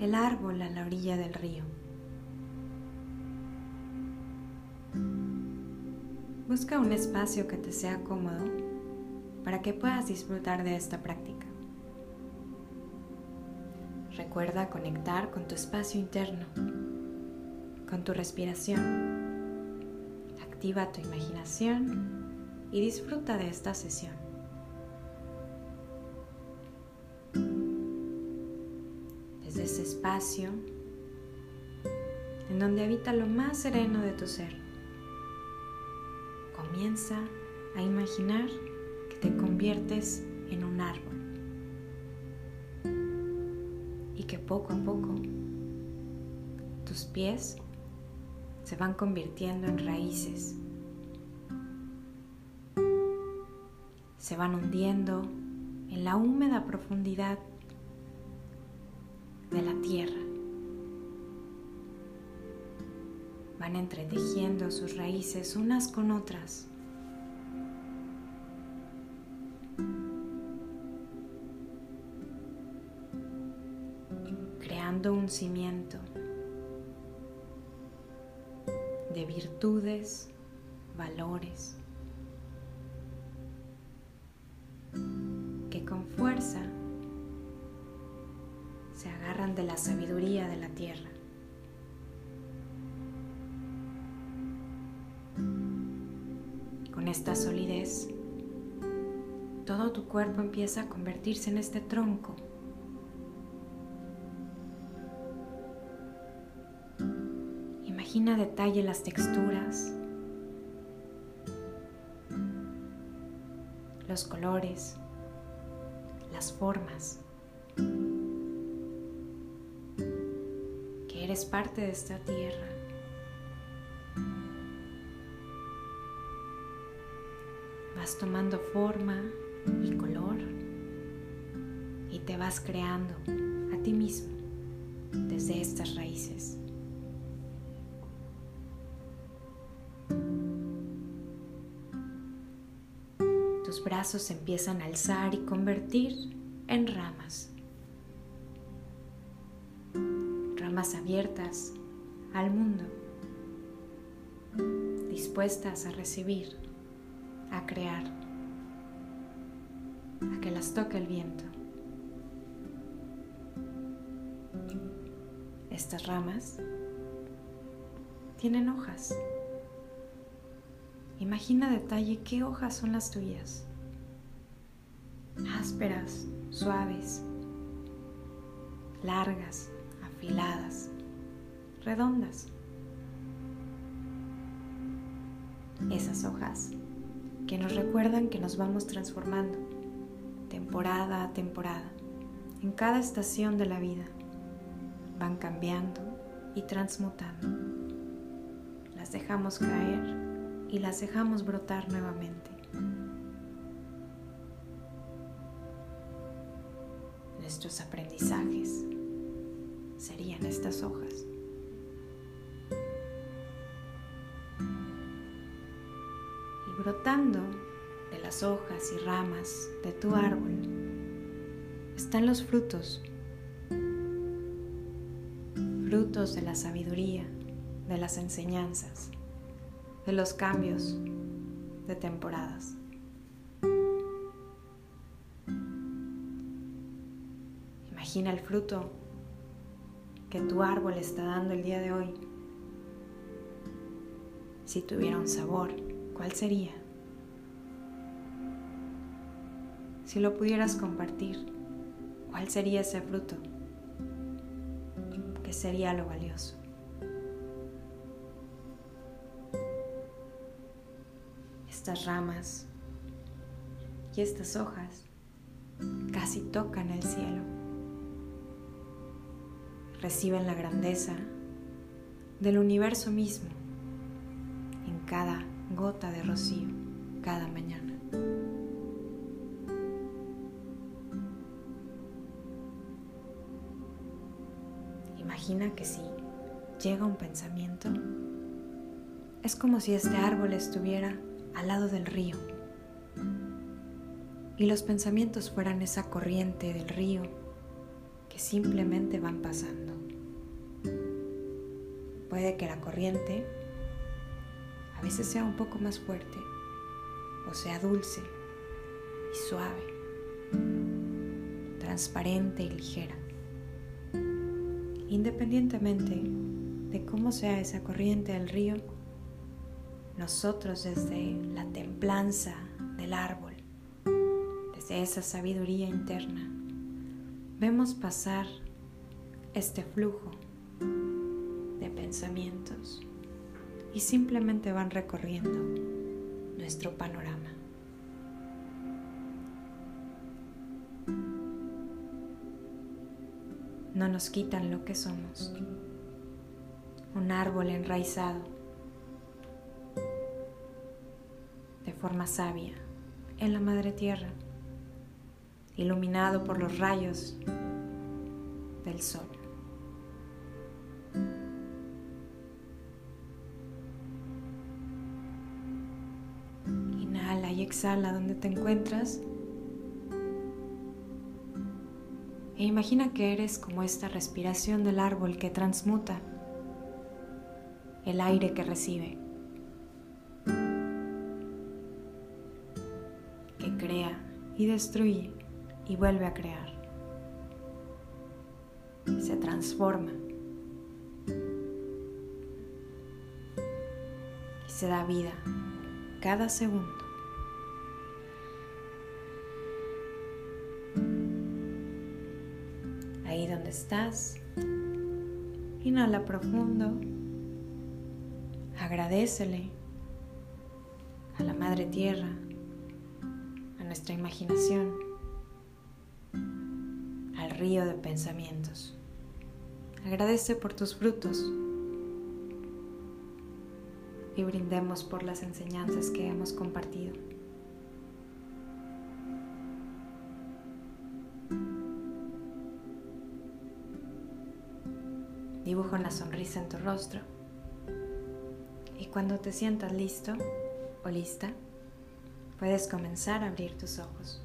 el árbol a la orilla del río. Busca un espacio que te sea cómodo para que puedas disfrutar de esta práctica. Recuerda conectar con tu espacio interno, con tu respiración. Activa tu imaginación y disfruta de esta sesión. Ese espacio en donde habita lo más sereno de tu ser, comienza a imaginar que te conviertes en un árbol y que poco a poco tus pies se van convirtiendo en raíces, se van hundiendo en la húmeda profundidad de la tierra. Van entretejiendo sus raíces unas con otras. creando un cimiento de virtudes, valores, que con fuerza de la sabiduría de la tierra. Con esta solidez, todo tu cuerpo empieza a convertirse en este tronco Imagina detalle las texturas, los colores, las formas. Eres parte de esta tierra. Vas tomando forma y color y te vas creando a ti mismo desde estas raíces. Tus brazos empiezan a alzar y convertir en ramas. Abiertas al mundo, dispuestas a recibir, a crear, a que las toque el viento. Estas ramas tienen hojas. Imagina detalle qué hojas son las tuyas. Ásperas, suaves, largas, afiladas, redondas. Esas hojas que nos recuerdan que nos vamos transformando temporada a temporada, en cada estación de la vida. Van cambiando y transmutando. Las dejamos caer y las dejamos brotar nuevamente. Nuestros aprendizajes estas hojas. Y brotando de las hojas y ramas de tu árbol están los frutos, frutos de la sabiduría, de las enseñanzas de los cambios de temporadas. Imagina el fruto que tu árbol está dando el día de hoy. Si tuviera un sabor, ¿cuál sería? Si lo pudieras compartir, ¿cuál sería ese fruto? ¿Qué sería lo valioso? estas ramas y estas hojas casi tocan el cielo. Reciben la grandeza del universo mismo en cada gota de rocío cada mañana. Imagina que si llega un pensamiento, es como si este árbol estuviera al lado del río y los pensamientos fueran esa corriente del río que simplemente van pasando. Puede que la corriente a veces sea un poco más fuerte o sea dulce y suave, transparente y ligera. Independientemente de cómo sea esa corriente del río, nosotros desde la templanza del árbol, desde esa sabiduría interna, vemos pasar este flujo pensamientos y simplemente van recorriendo nuestro panorama. No nos quitan lo que somos, un árbol enraizado de forma sabia en la madre tierra, iluminado por los rayos del sol. Exhala donde te encuentras. E imagina que eres como esta respiración del árbol que transmuta el aire que recibe, que crea y destruye y vuelve a crear se transforma y se da vida cada segundo. Estás, inhala profundo, agradecele a la Madre Tierra, a nuestra imaginación, al río de pensamientos. Agradece por tus frutos y brindemos por las enseñanzas que hemos compartido. Una sonrisa en tu rostro y cuando te sientas listo o lista, puedes comenzar a abrir tus ojos.